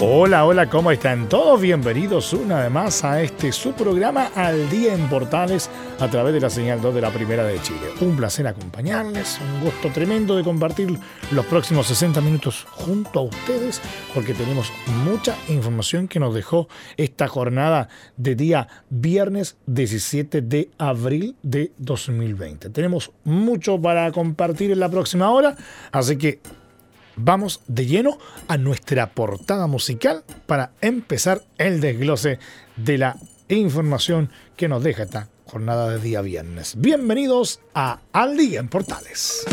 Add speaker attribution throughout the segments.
Speaker 1: Hola, hola, ¿cómo están todos? Bienvenidos una vez más a este su programa Al Día en Portales a través de la señal 2 de la Primera de Chile. Un placer acompañarles, un gusto tremendo de compartir los próximos 60 minutos junto a ustedes porque tenemos mucha información que nos dejó esta jornada de día viernes 17 de abril de 2020. Tenemos mucho para compartir en la próxima hora, así que vamos de lleno a nuestra portada musical para empezar el desglose de la información que nos deja esta jornada de día viernes. Bienvenidos a Al Día en Portales.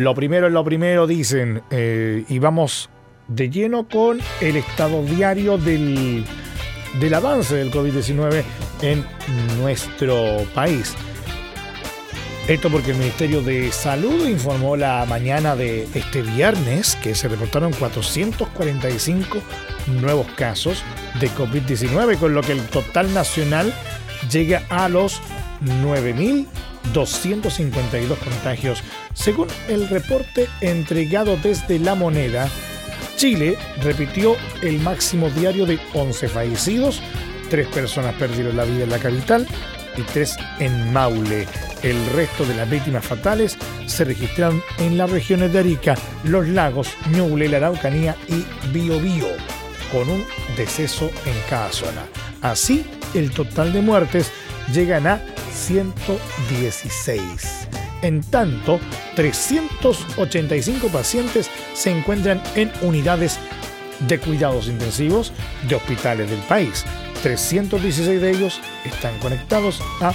Speaker 2: Lo primero es lo primero, dicen, eh, y vamos de lleno con el estado diario del, del avance del COVID-19 en nuestro país. Esto porque el Ministerio de Salud informó la mañana de este viernes que se reportaron 445 nuevos casos de COVID-19, con lo que el total nacional llega a los 9.252 contagios. Según el reporte entregado desde La Moneda, Chile repitió el máximo diario de 11 fallecidos, tres personas perdieron la vida en la capital y tres en Maule. El resto de las víctimas fatales se registraron en las regiones de Arica, Los Lagos, Ñuble, la Araucanía y Biobío, con un deceso en cada zona. Así, el total de muertes llegan a 116. En tanto, 385 pacientes se encuentran en unidades de cuidados intensivos de hospitales del país. 316 de ellos están conectados a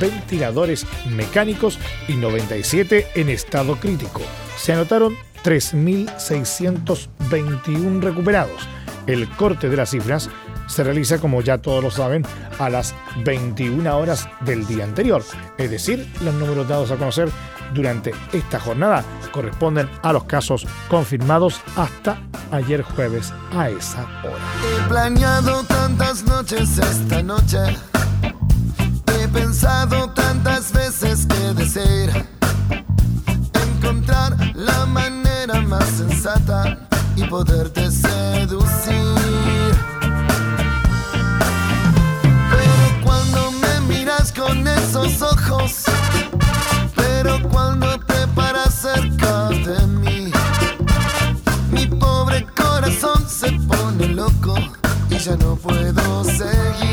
Speaker 2: ventiladores mecánicos y 97 en estado crítico. Se anotaron 3.621 recuperados. El corte de las cifras se realiza, como ya todos lo saben, a las 21 horas del día anterior. Es decir, los números dados a conocer durante esta jornada corresponden a los casos confirmados hasta ayer jueves a esa hora.
Speaker 3: He planeado tantas noches esta noche. He pensado tantas veces que desear encontrar la manera más sensata y poderte seducir. Pero cuando te paras cerca de mí, mi pobre corazón se pone loco y ya no puedo seguir.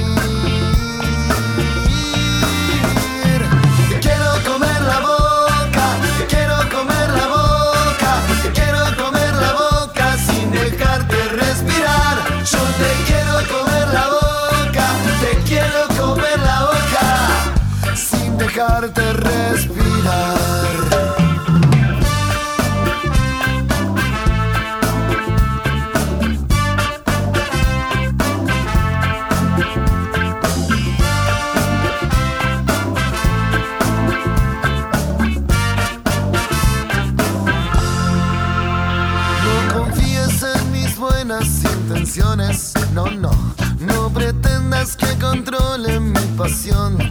Speaker 3: Dejarte respirar. No no, no pretendas que controle mi pasión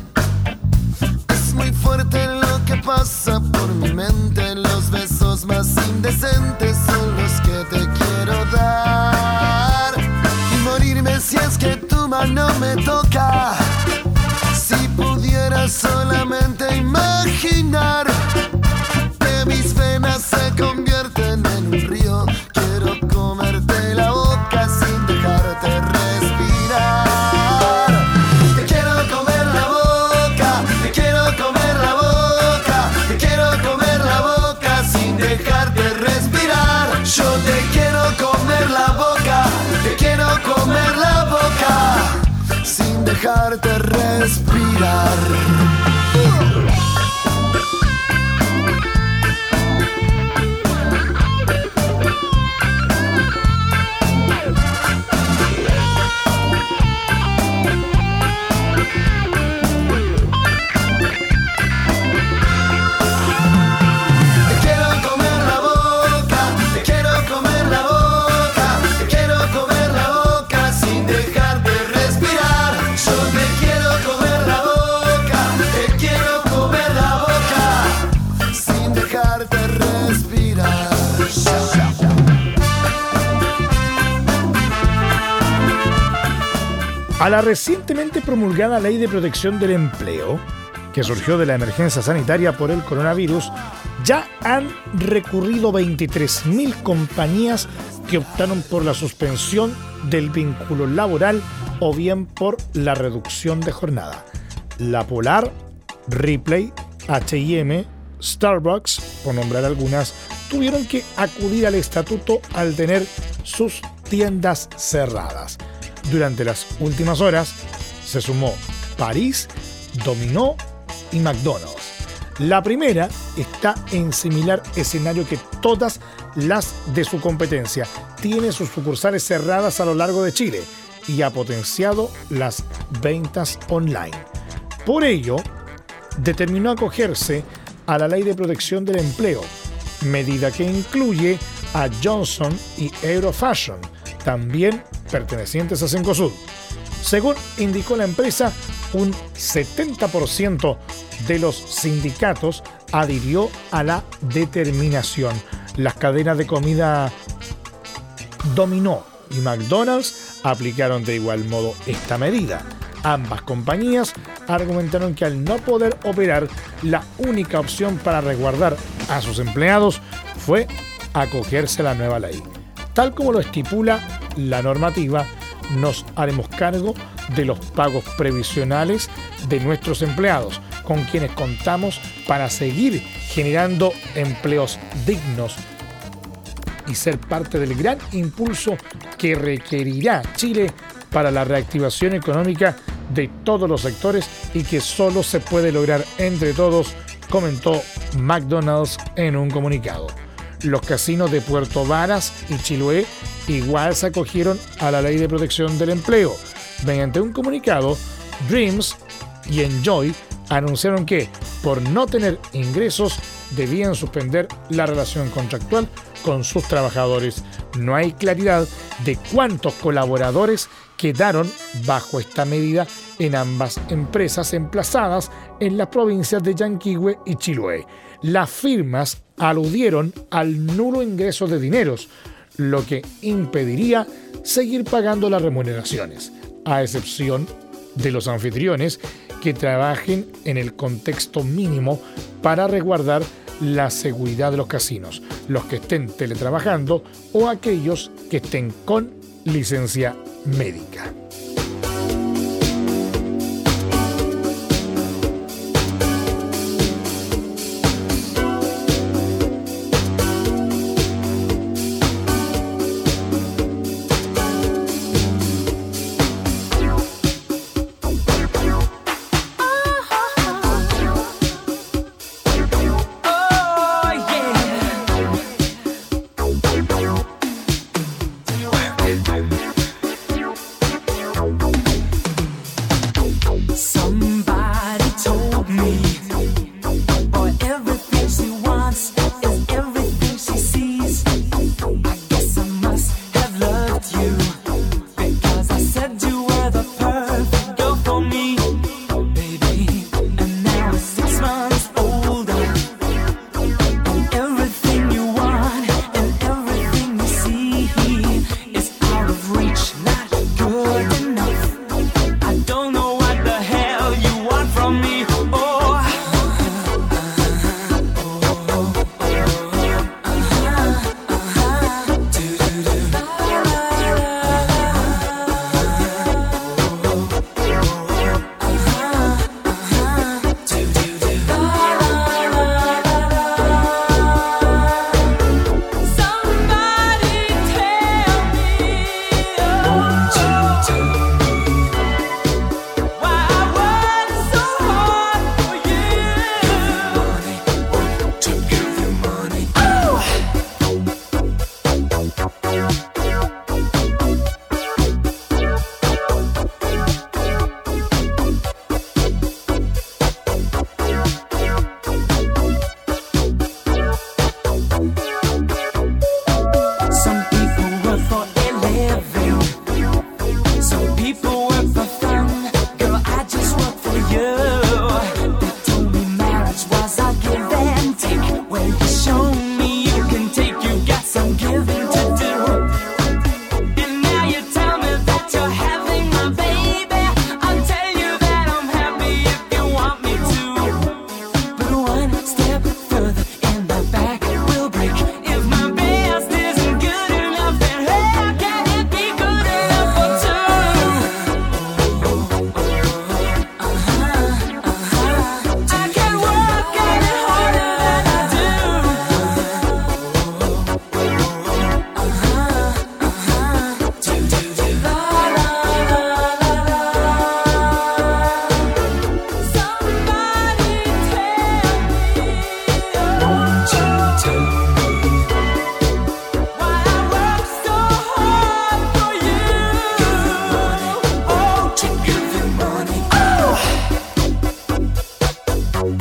Speaker 2: A la recientemente promulgada Ley de Protección del Empleo, que surgió de la emergencia sanitaria por el coronavirus, ya han recurrido 23.000 compañías que optaron por la suspensión del vínculo laboral o bien por la reducción de jornada. La Polar, Ripley, HM, Starbucks, por nombrar algunas, tuvieron que acudir al estatuto al tener sus tiendas cerradas. Durante las últimas horas se sumó París, Dominó y McDonald's. La primera está en similar escenario que todas las de su competencia. Tiene sus sucursales cerradas a lo largo de Chile y ha potenciado las ventas online. Por ello, determinó acogerse a la Ley de Protección del Empleo, medida que incluye a Johnson y Eurofashion, también pertenecientes a Cencosud. Según indicó la empresa, un 70% de los sindicatos adhirió a la determinación. Las cadenas de comida Dominó y McDonald's aplicaron de igual modo esta medida. Ambas compañías argumentaron que al no poder operar, la única opción para resguardar a sus empleados fue acogerse a la nueva ley. Tal como lo estipula la normativa, nos haremos cargo de los pagos previsionales de nuestros empleados, con quienes contamos para seguir generando empleos dignos y ser parte del gran impulso que requerirá Chile para la reactivación económica de todos los sectores y que solo se puede lograr entre todos, comentó McDonald's en un comunicado. Los casinos de Puerto Varas y Chiloé igual se acogieron a la ley de protección del empleo. Mediante un comunicado, Dreams y Enjoy anunciaron que, por no tener ingresos, debían suspender la relación contractual con sus trabajadores. No hay claridad de cuántos colaboradores quedaron bajo esta medida en ambas empresas emplazadas en las provincias de Yanquihue y Chiloé. Las firmas aludieron al nulo ingreso de dineros, lo que impediría seguir pagando las remuneraciones, a excepción de los anfitriones que trabajen en el contexto mínimo para resguardar la seguridad de los casinos, los que estén teletrabajando o aquellos que estén con licencia médica.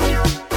Speaker 4: you.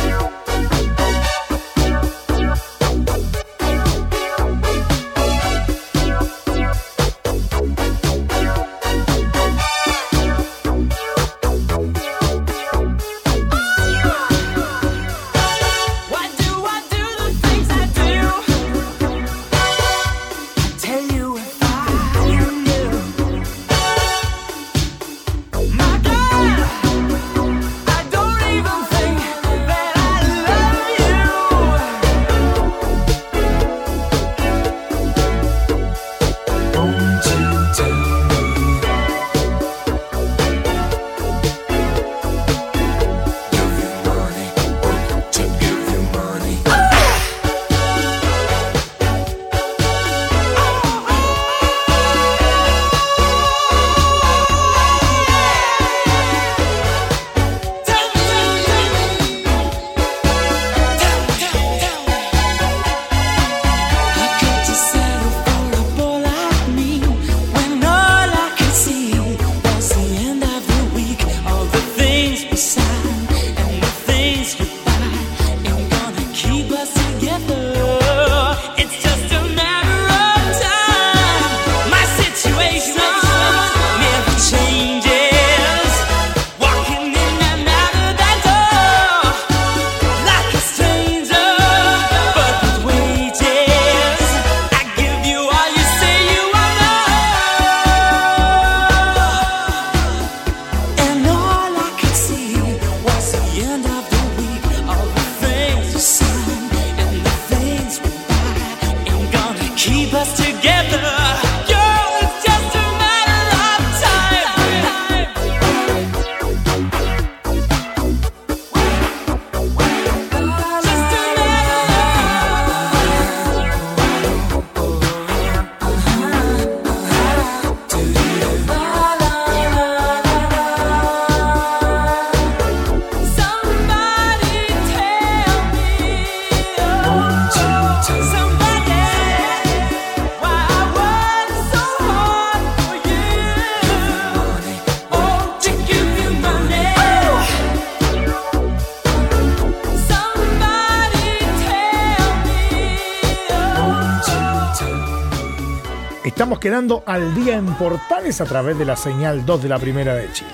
Speaker 2: Al día en Portales a través de la señal 2 de la Primera de Chile.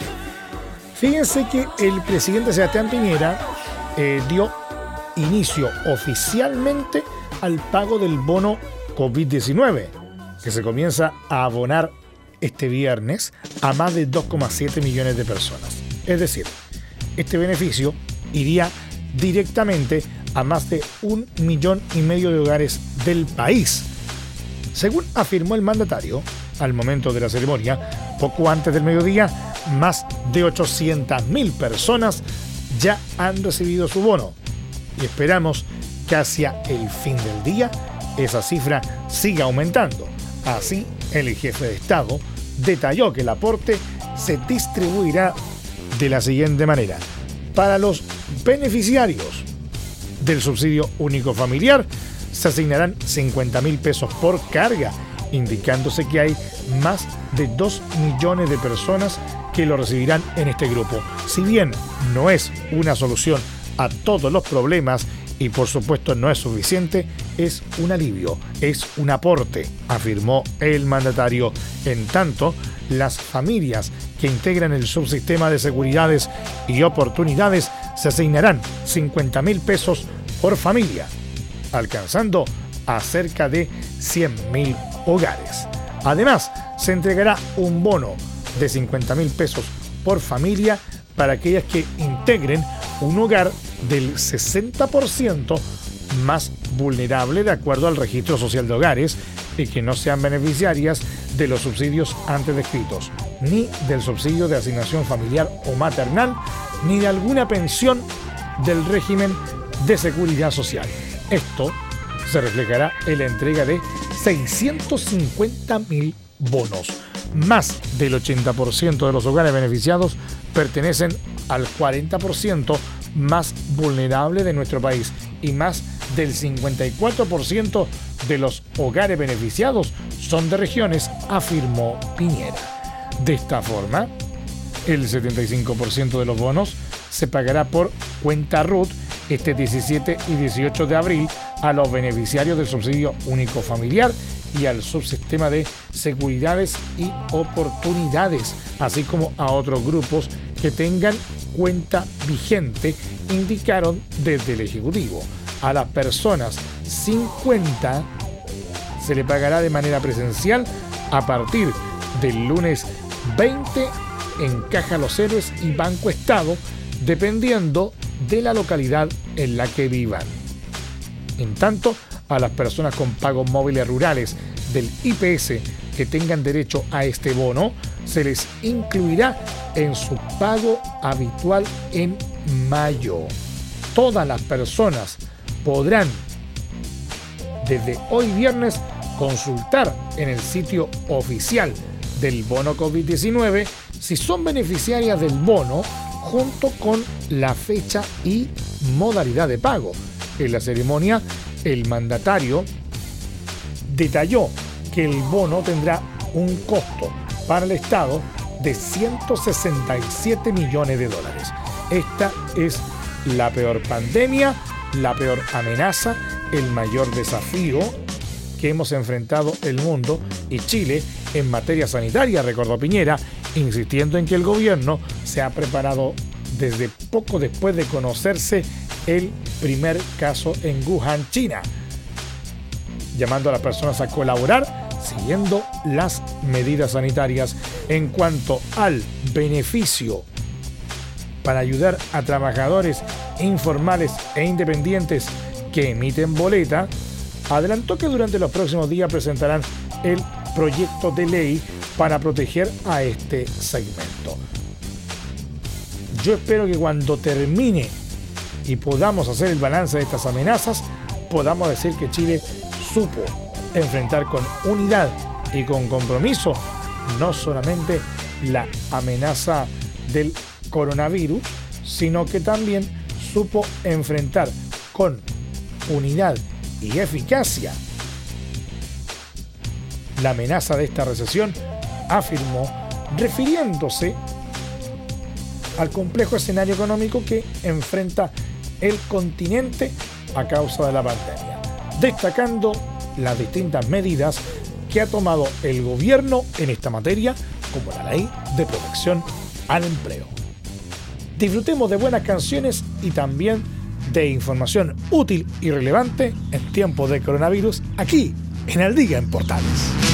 Speaker 2: Fíjense que el presidente Sebastián Piñera eh, dio inicio oficialmente al pago del bono COVID-19, que se comienza a abonar este viernes a más de 2,7 millones de personas. Es decir, este beneficio iría directamente a más de un millón y medio de hogares del país. Según afirmó el mandatario, al momento de la ceremonia, poco antes del mediodía, más de 800.000 personas ya han recibido su bono y esperamos que hacia el fin del día esa cifra siga aumentando. Así, el jefe de Estado detalló que el aporte se distribuirá de la siguiente manera. Para los beneficiarios del subsidio único familiar, se asignarán 50 mil pesos por carga, indicándose que hay más de 2 millones de personas que lo recibirán en este grupo. Si bien no es una solución a todos los problemas y por supuesto no es suficiente, es un alivio, es un aporte, afirmó el mandatario. En tanto, las familias que integran el subsistema de seguridades y oportunidades se asignarán 50 mil pesos por familia, alcanzando a cerca de 100 mil hogares. Además, se entregará un bono de 50 mil pesos por familia para aquellas que integren un hogar del 60% más vulnerable de acuerdo al registro social de hogares y que no sean beneficiarias de los subsidios antes descritos, ni del subsidio de asignación familiar o maternal, ni de alguna pensión del régimen de seguridad social. Esto se reflejará en la entrega de 650 mil bonos. Más del 80% de los hogares beneficiados pertenecen al 40% más vulnerable de nuestro país y más del 54% de los hogares beneficiados son de regiones, afirmó Piñera. De esta forma, el 75% de los bonos se pagará por cuenta RUT este 17 y 18 de abril a los beneficiarios del subsidio único familiar y al subsistema de seguridades y oportunidades, así como a otros grupos que tengan cuenta vigente, indicaron desde el Ejecutivo. A las personas sin cuenta se le pagará de manera presencial a partir del lunes 20 en Caja Los Héroes y Banco Estado, dependiendo de la localidad en la que vivan. En tanto, a las personas con pagos móviles rurales del IPS que tengan derecho a este bono, se les incluirá en su pago habitual en mayo. Todas las personas podrán desde hoy viernes consultar en el sitio oficial del bono COVID-19 si son beneficiarias del bono junto con la fecha y modalidad de pago. En la ceremonia, el mandatario detalló que el bono tendrá un costo para el Estado de 167 millones de dólares. Esta es la peor pandemia, la peor amenaza, el mayor desafío que hemos enfrentado el mundo y Chile en materia sanitaria, recordó Piñera, insistiendo en que el gobierno se ha preparado desde poco después de conocerse el primer caso en Wuhan, China, llamando a las personas a colaborar siguiendo las medidas sanitarias en cuanto al beneficio para ayudar a trabajadores informales e independientes que emiten boleta, adelantó que durante los próximos días presentarán el proyecto de ley para proteger a este segmento. Yo espero que cuando termine y podamos hacer el balance de estas amenazas, podamos decir que Chile supo enfrentar con unidad y con compromiso no solamente la amenaza del coronavirus, sino que también supo enfrentar con unidad y eficacia la amenaza de esta recesión, afirmó, refiriéndose al complejo escenario económico que enfrenta el continente a causa de la pandemia, destacando las distintas medidas que ha tomado el gobierno en esta materia, como la ley de protección al empleo. Disfrutemos de buenas canciones y también de información útil y relevante en tiempos de coronavirus aquí en el Día en Portales.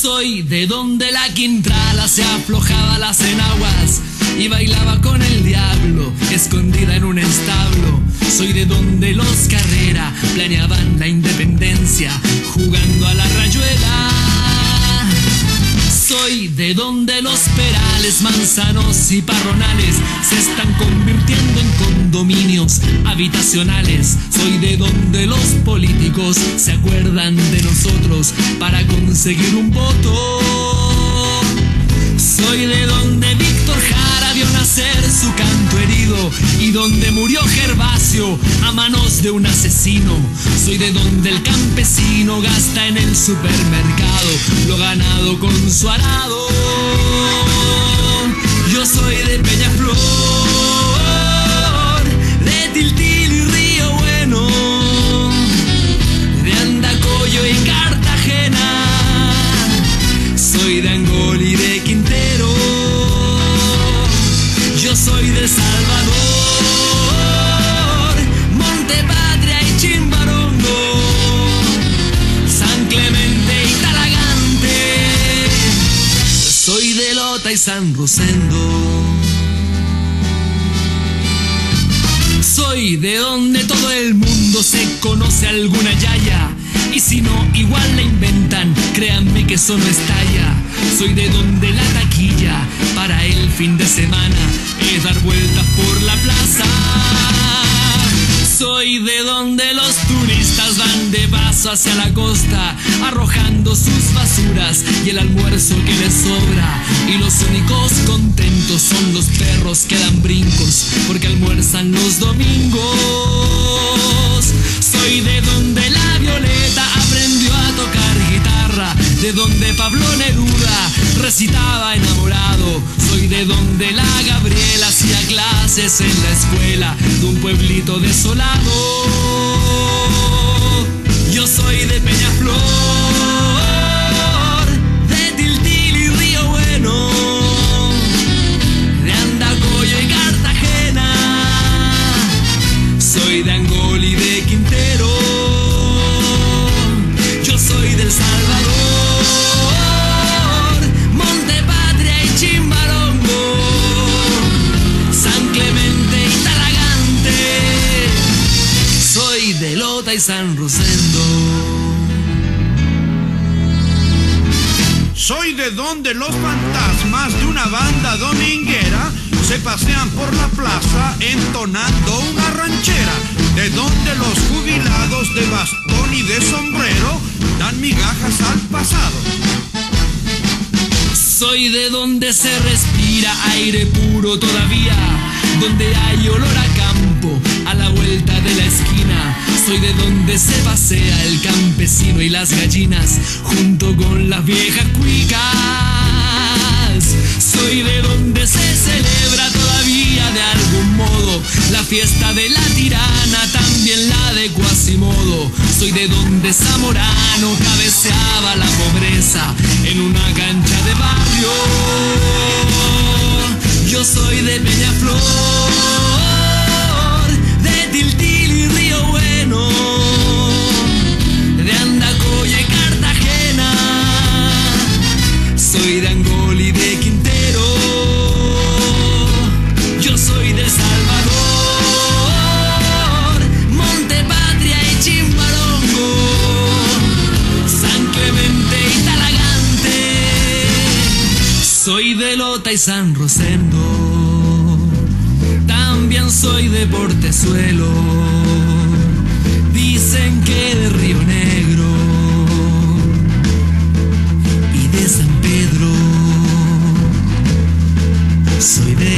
Speaker 4: Soy de donde la quintrala se aflojaba las enaguas y bailaba con el diablo escondida en un establo. Soy de donde los Carrera planeaban la independencia jugando a la rayuela. Soy de donde los perales, manzanos y parronales se están convirtiendo en condominios habitacionales. Soy de donde los políticos se acuerdan de nosotros para conseguir un voto. Soy de donde Víctor Jara su canto herido y donde murió Gervasio a manos de un asesino. Soy de donde el campesino gasta en el supermercado lo ganado con su arado. Yo soy de Peñaflor, San Rosendo. Soy de donde todo el mundo se conoce alguna yaya. Y si no, igual la inventan, créanme que eso no estalla. Soy de donde la taquilla para el fin de semana es dar vueltas por la plaza. Soy de donde los turistas van de paso hacia la costa, arrojando sus basuras y el almuerzo que les sobra. Y los únicos contentos son los perros que dan brincos, porque almuerzan los domingos. Soy de donde la Violeta aprendió a tocar de donde Pablo Neruda recitaba enamorado. Soy de donde la Gabriela hacía clases en la escuela de un pueblito desolado. Yo soy de Peñaflor, de Tiltil y Río Bueno, de Andacoyo y Cartagena. Soy de Angol y San Rosendo.
Speaker 5: Soy de donde los fantasmas de una banda dominguera se pasean por la plaza entonando una ranchera. De donde los jubilados de bastón y de sombrero dan migajas al pasado.
Speaker 4: Soy de donde se respira aire puro todavía, donde hay olor a campo a la vuelta de la esquina. Soy de donde se pasea el campesino y las gallinas junto con las viejas cuicas. Soy de donde se celebra todavía de algún modo la fiesta de la tirana, también la de Quasimodo. Soy de donde Zamorano cabeceaba la pobreza en una cancha de barrio. Yo soy de Peñaflor, San Rosendo. También soy de Portezuelo. Dicen que de Río Negro y de San Pedro. Soy de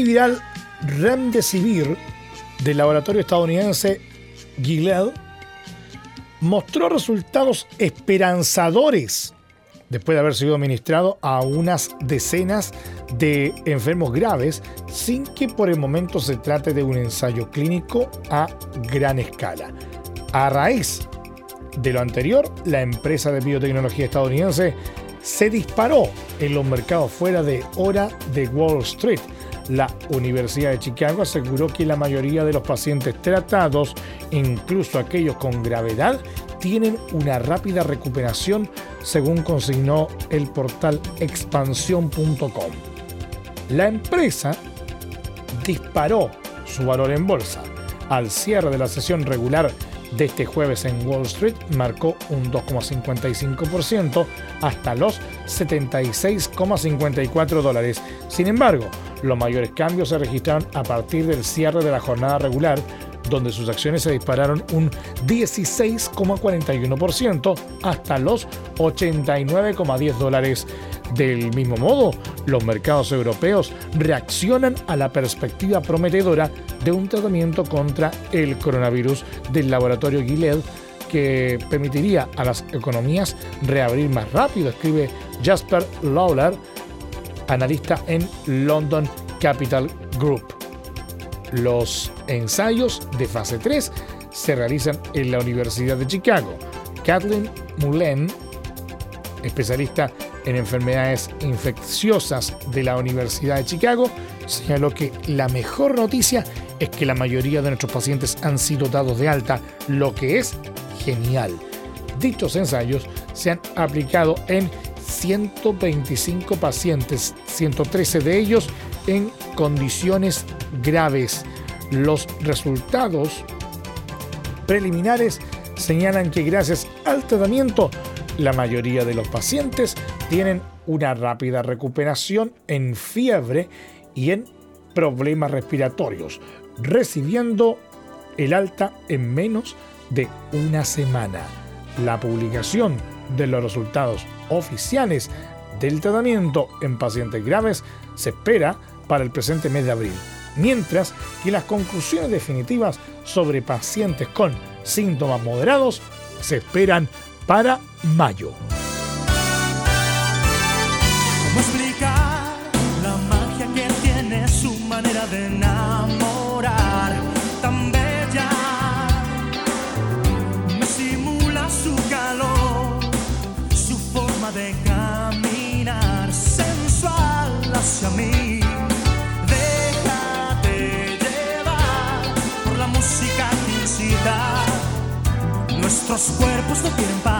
Speaker 2: Antiviral Remdesivir del laboratorio estadounidense Gilead mostró resultados esperanzadores después de haber sido administrado a unas decenas de enfermos graves sin que por el momento se trate de un ensayo clínico a gran escala. A raíz de lo anterior, la empresa de biotecnología estadounidense se disparó en los mercados fuera de hora de Wall Street. La Universidad de Chicago aseguró que la mayoría de los pacientes tratados, incluso aquellos con gravedad, tienen una rápida recuperación, según consignó el portal expansión.com. La empresa disparó su valor en bolsa. Al cierre de la sesión regular de este jueves en Wall Street marcó un 2,55% hasta los 76,54 dólares. Sin embargo, los mayores cambios se registraron a partir del cierre de la jornada regular, donde sus acciones se dispararon un 16,41% hasta los 89,10 dólares. Del mismo modo, los mercados europeos reaccionan a la perspectiva prometedora de un tratamiento contra el coronavirus del laboratorio Gilead que permitiría a las economías reabrir más rápido, escribe Jasper Lawler, analista en London Capital Group. Los ensayos de fase 3 se realizan en la Universidad de Chicago. Kathleen Mullen, especialista en enfermedades infecciosas de la Universidad de Chicago, señaló que la mejor noticia es que la mayoría de nuestros pacientes han sido dados de alta, lo que es genial. Dichos ensayos se han aplicado en 125 pacientes, 113 de ellos en condiciones graves. Los resultados preliminares señalan que gracias al tratamiento, la mayoría de los pacientes tienen una rápida recuperación en fiebre y en problemas respiratorios, recibiendo el alta en menos de una semana. La publicación de los resultados oficiales del tratamiento en pacientes graves se espera para el presente mes de abril, mientras que las conclusiones definitivas sobre pacientes con síntomas moderados se esperan para mayo.
Speaker 6: Nuestros cuerpos no quieren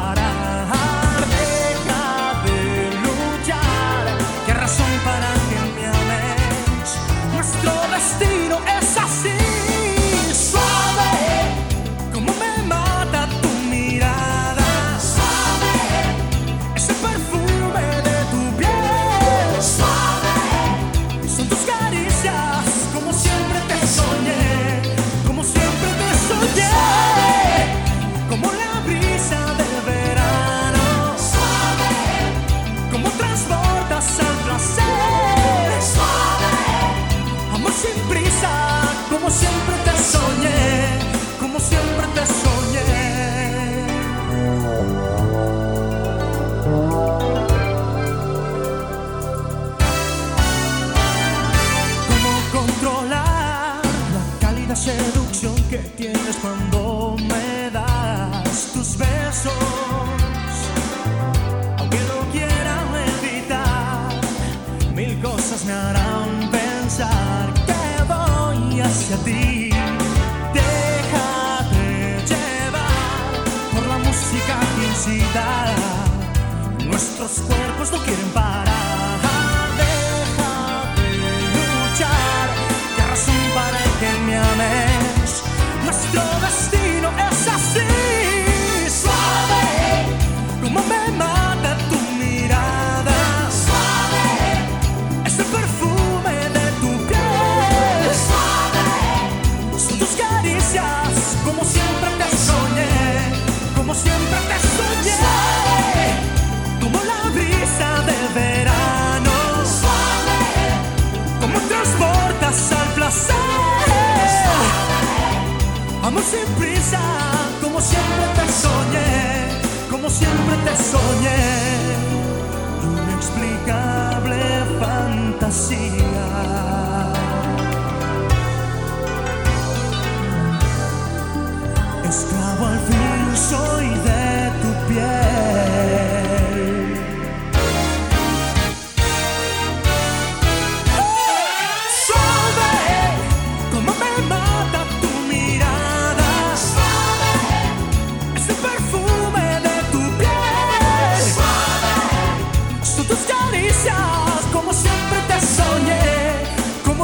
Speaker 6: siempre te soñé. Inexplicable fantasía. Esclavo al fin soy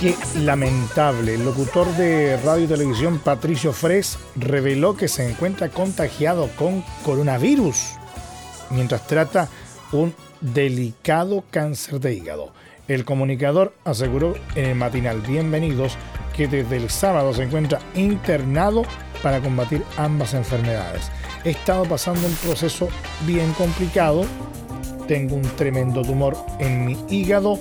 Speaker 2: Qué lamentable. El locutor de radio y televisión Patricio Fres reveló que se encuentra contagiado con coronavirus mientras trata un delicado cáncer de hígado. El comunicador aseguró en el matinal Bienvenidos que desde el sábado se encuentra internado para combatir ambas enfermedades. He estado pasando un proceso bien complicado tengo un tremendo tumor en mi hígado,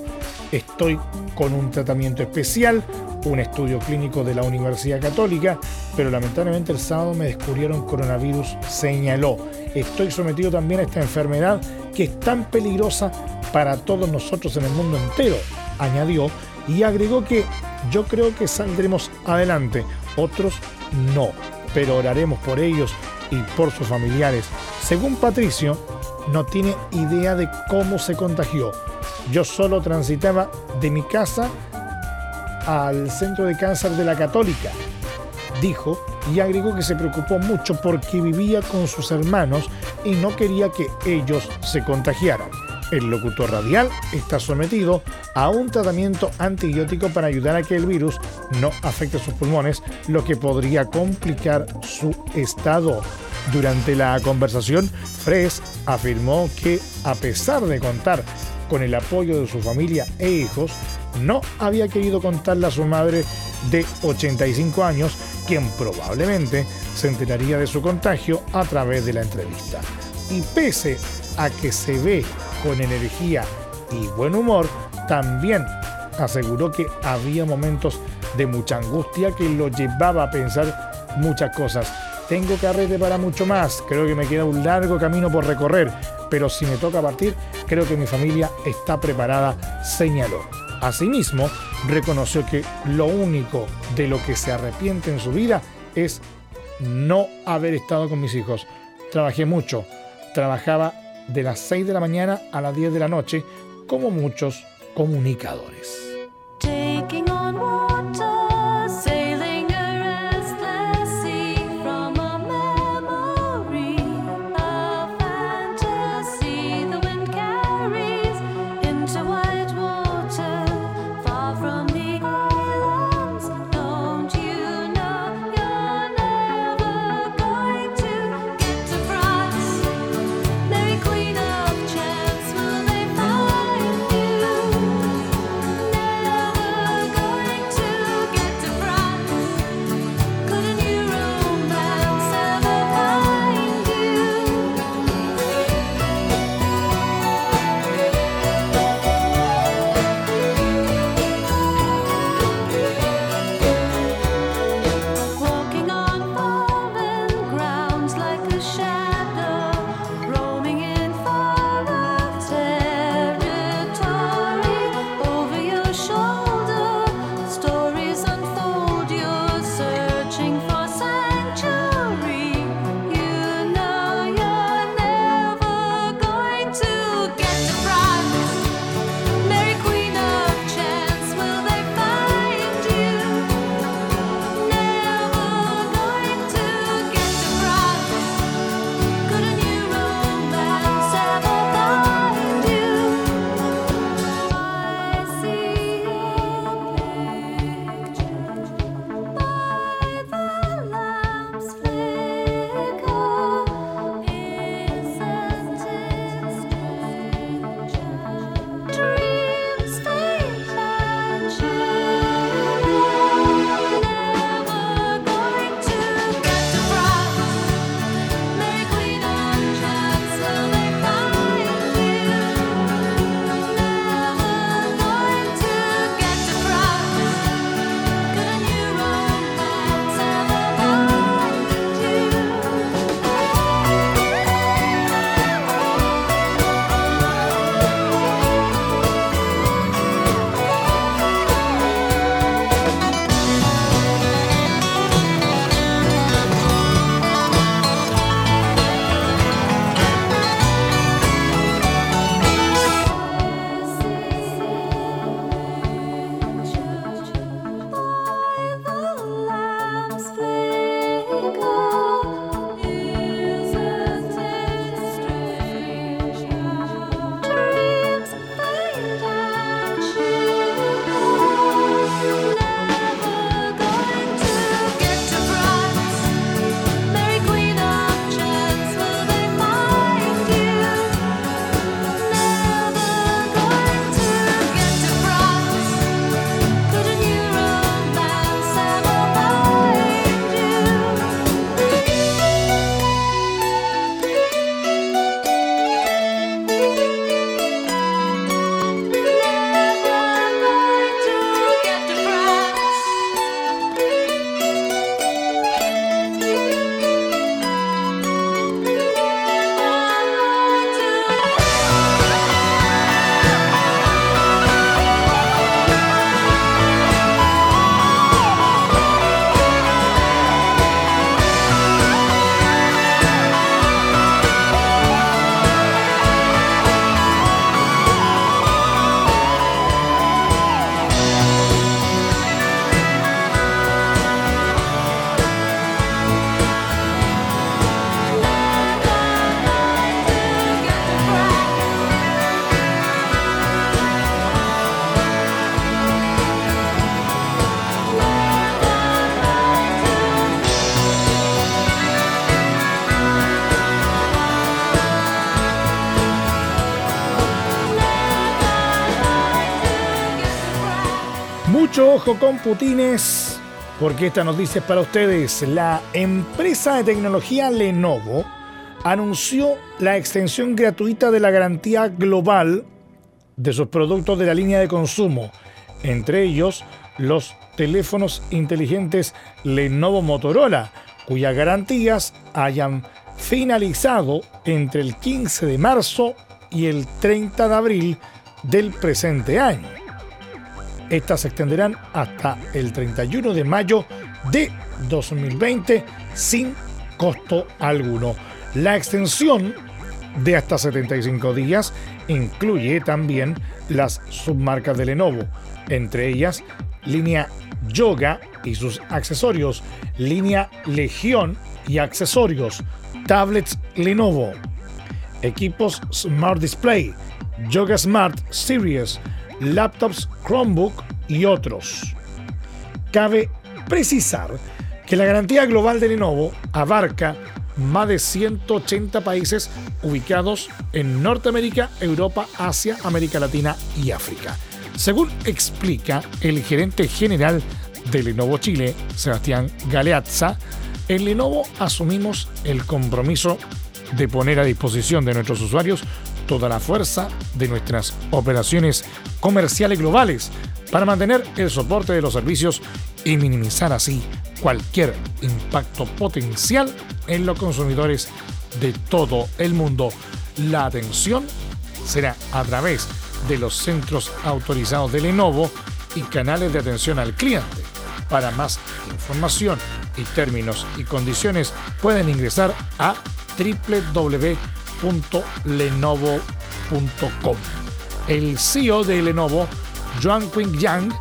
Speaker 2: estoy con un tratamiento especial, un estudio clínico de la Universidad Católica, pero lamentablemente el sábado me descubrieron coronavirus, señaló. Estoy sometido también a esta enfermedad que es tan peligrosa para todos nosotros en el mundo entero, añadió, y agregó que yo creo que saldremos adelante, otros no, pero oraremos por ellos y por sus familiares. Según Patricio, no tiene idea de cómo se contagió. Yo solo transitaba de mi casa al centro de cáncer de la Católica, dijo, y agregó que se preocupó mucho porque vivía con sus hermanos y no quería que ellos se contagiaran. El locutor radial está sometido a un tratamiento antibiótico para ayudar a que el virus no afecte sus pulmones, lo que podría complicar su estado. Durante la conversación, Fres afirmó que a pesar de contar con el apoyo de su familia e hijos, no había querido contarle a su madre de 85 años, quien probablemente se enteraría de su contagio a través de la entrevista. Y pese a que se ve con energía y buen humor, también aseguró que había momentos de mucha angustia que lo llevaba a pensar muchas cosas. Tengo carrete para mucho más, creo que me queda un largo camino por recorrer, pero si me toca partir, creo que mi familia está preparada, señaló. Asimismo, reconoció que lo único de lo que se arrepiente en su vida es no haber estado con mis hijos. Trabajé mucho, trabajaba de las 6 de la mañana a las 10 de la noche, como muchos comunicadores. Con Putines, porque esta noticia es para ustedes. La empresa de tecnología Lenovo anunció la extensión gratuita de la garantía global de sus productos de la línea de consumo, entre ellos los teléfonos inteligentes Lenovo Motorola, cuyas garantías hayan finalizado entre el 15 de marzo y el 30 de abril del presente año. Estas se extenderán hasta el 31 de mayo de 2020 sin costo alguno. La extensión de hasta 75 días incluye también las submarcas de Lenovo, entre ellas línea Yoga y sus accesorios, línea Legión y accesorios, tablets Lenovo, equipos Smart Display, Yoga Smart Series, laptops Chromebook y otros. Cabe precisar que la garantía global de Lenovo abarca más de 180 países ubicados en Norteamérica, Europa, Asia, América Latina y África. Según explica el gerente general de Lenovo Chile, Sebastián Galeazza, en Lenovo asumimos el compromiso de poner a disposición de nuestros usuarios toda la fuerza de nuestras operaciones comerciales globales para mantener el soporte de los servicios y minimizar así cualquier impacto potencial en los consumidores de todo el mundo. La atención será a través de los centros autorizados de Lenovo y canales de atención al cliente. Para más información y términos y condiciones pueden ingresar a www.lenovo.com. El CEO de Lenovo, Joan Qing Yang,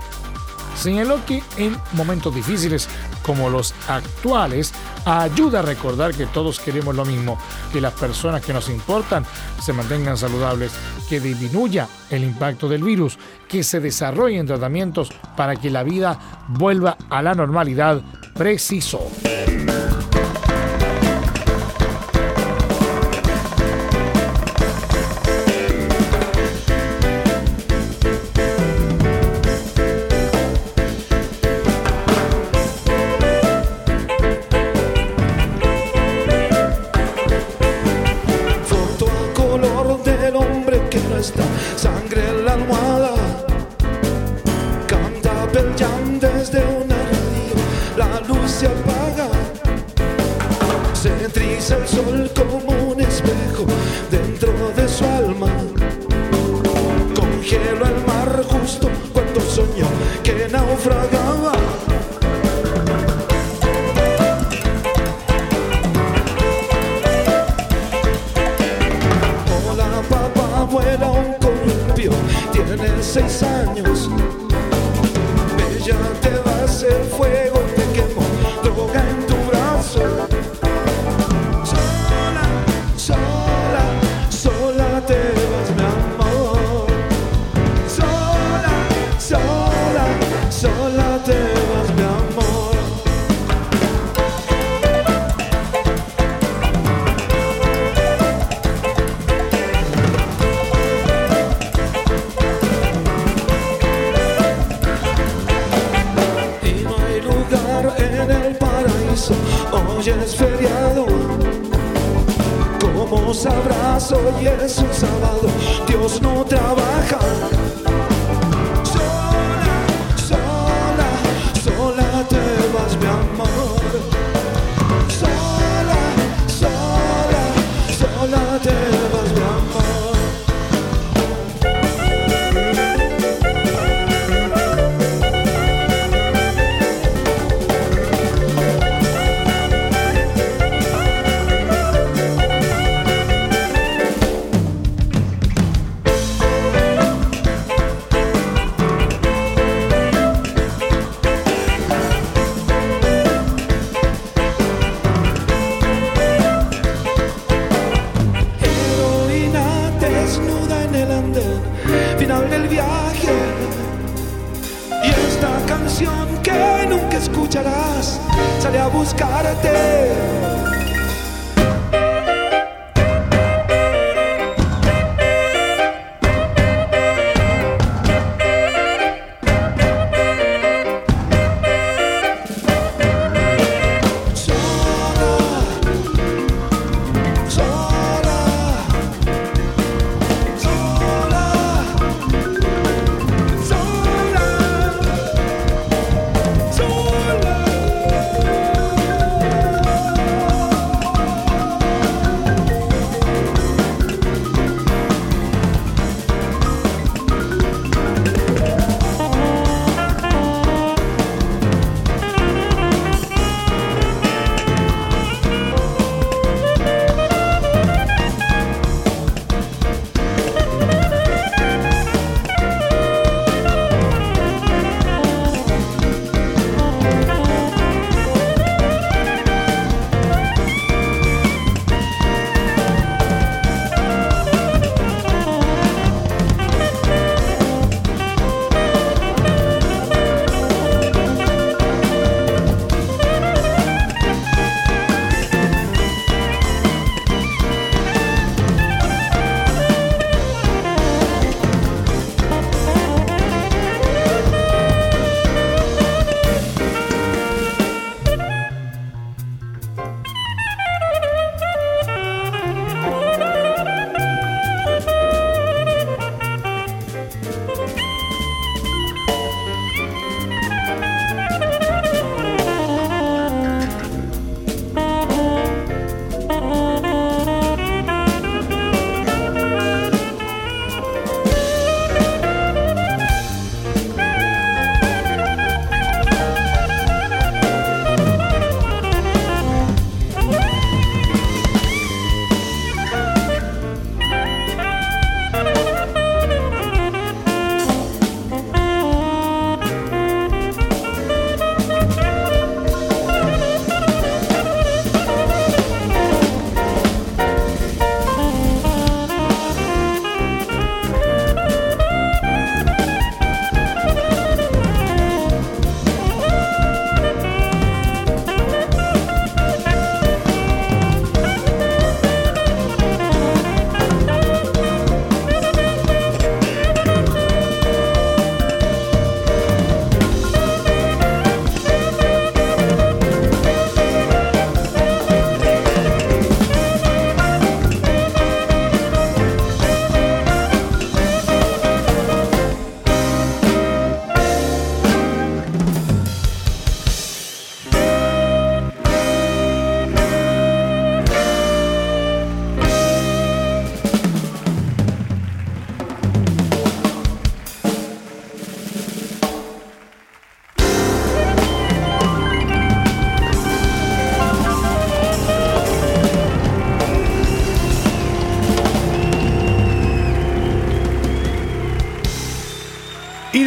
Speaker 2: señaló que en momentos difíciles como los actuales, ayuda a recordar que todos queremos lo mismo, que las personas que nos importan se mantengan saludables, que disminuya el impacto del virus, que se desarrollen tratamientos para que la vida vuelva a la normalidad, precisó.
Speaker 7: Se triza el sol como final del viaje. Y esta canción que nunca escucharás sale a buscarte.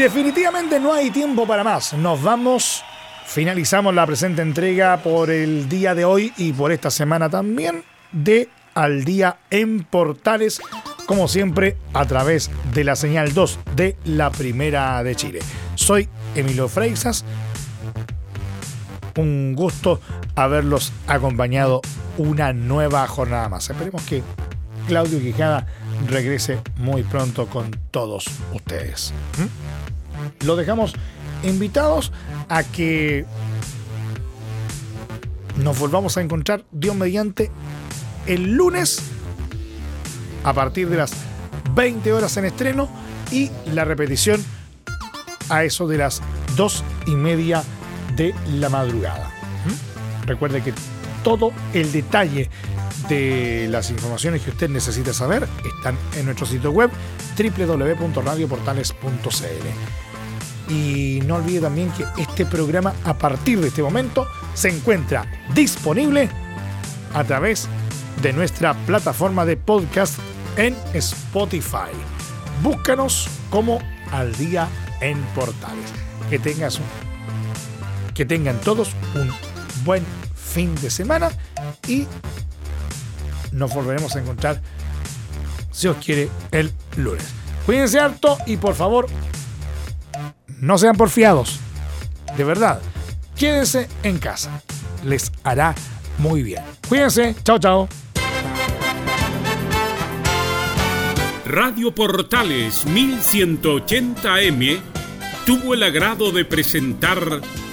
Speaker 2: Definitivamente no hay tiempo para más. Nos vamos. Finalizamos la presente entrega por el día de hoy y por esta semana también de Al Día en Portales, como siempre a través de la señal 2 de la Primera de Chile. Soy Emilio Freixas. Un gusto haberlos acompañado una nueva jornada más. Esperemos que Claudio Quijada regrese muy pronto con todos ustedes. ¿Mm? Lo dejamos invitados a que nos volvamos a encontrar, Dios mediante, el lunes a partir de las 20 horas en estreno y la repetición a eso de las 2 y media de la madrugada. ¿Mm? Recuerde que todo el detalle de las informaciones que usted necesita saber están en nuestro sitio web www.radioportales.cl. Y no olvide también que este programa a partir de este momento se encuentra disponible a través de nuestra plataforma de podcast en Spotify. Búscanos como Al Día en Portales. Que tengas un, que tengan todos un buen fin de semana y nos volveremos a encontrar, si os quiere, el lunes. Cuídense harto y por favor, no sean porfiados. De verdad, quédense en casa. Les hará muy bien. Cuídense. Chao, chao.
Speaker 8: Radio Portales 1180M tuvo el agrado de presentar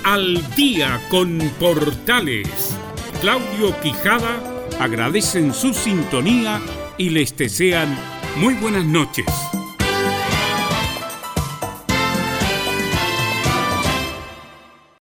Speaker 8: Al Día con Portales. Claudio Quijada agradecen su sintonía y les desean muy buenas noches.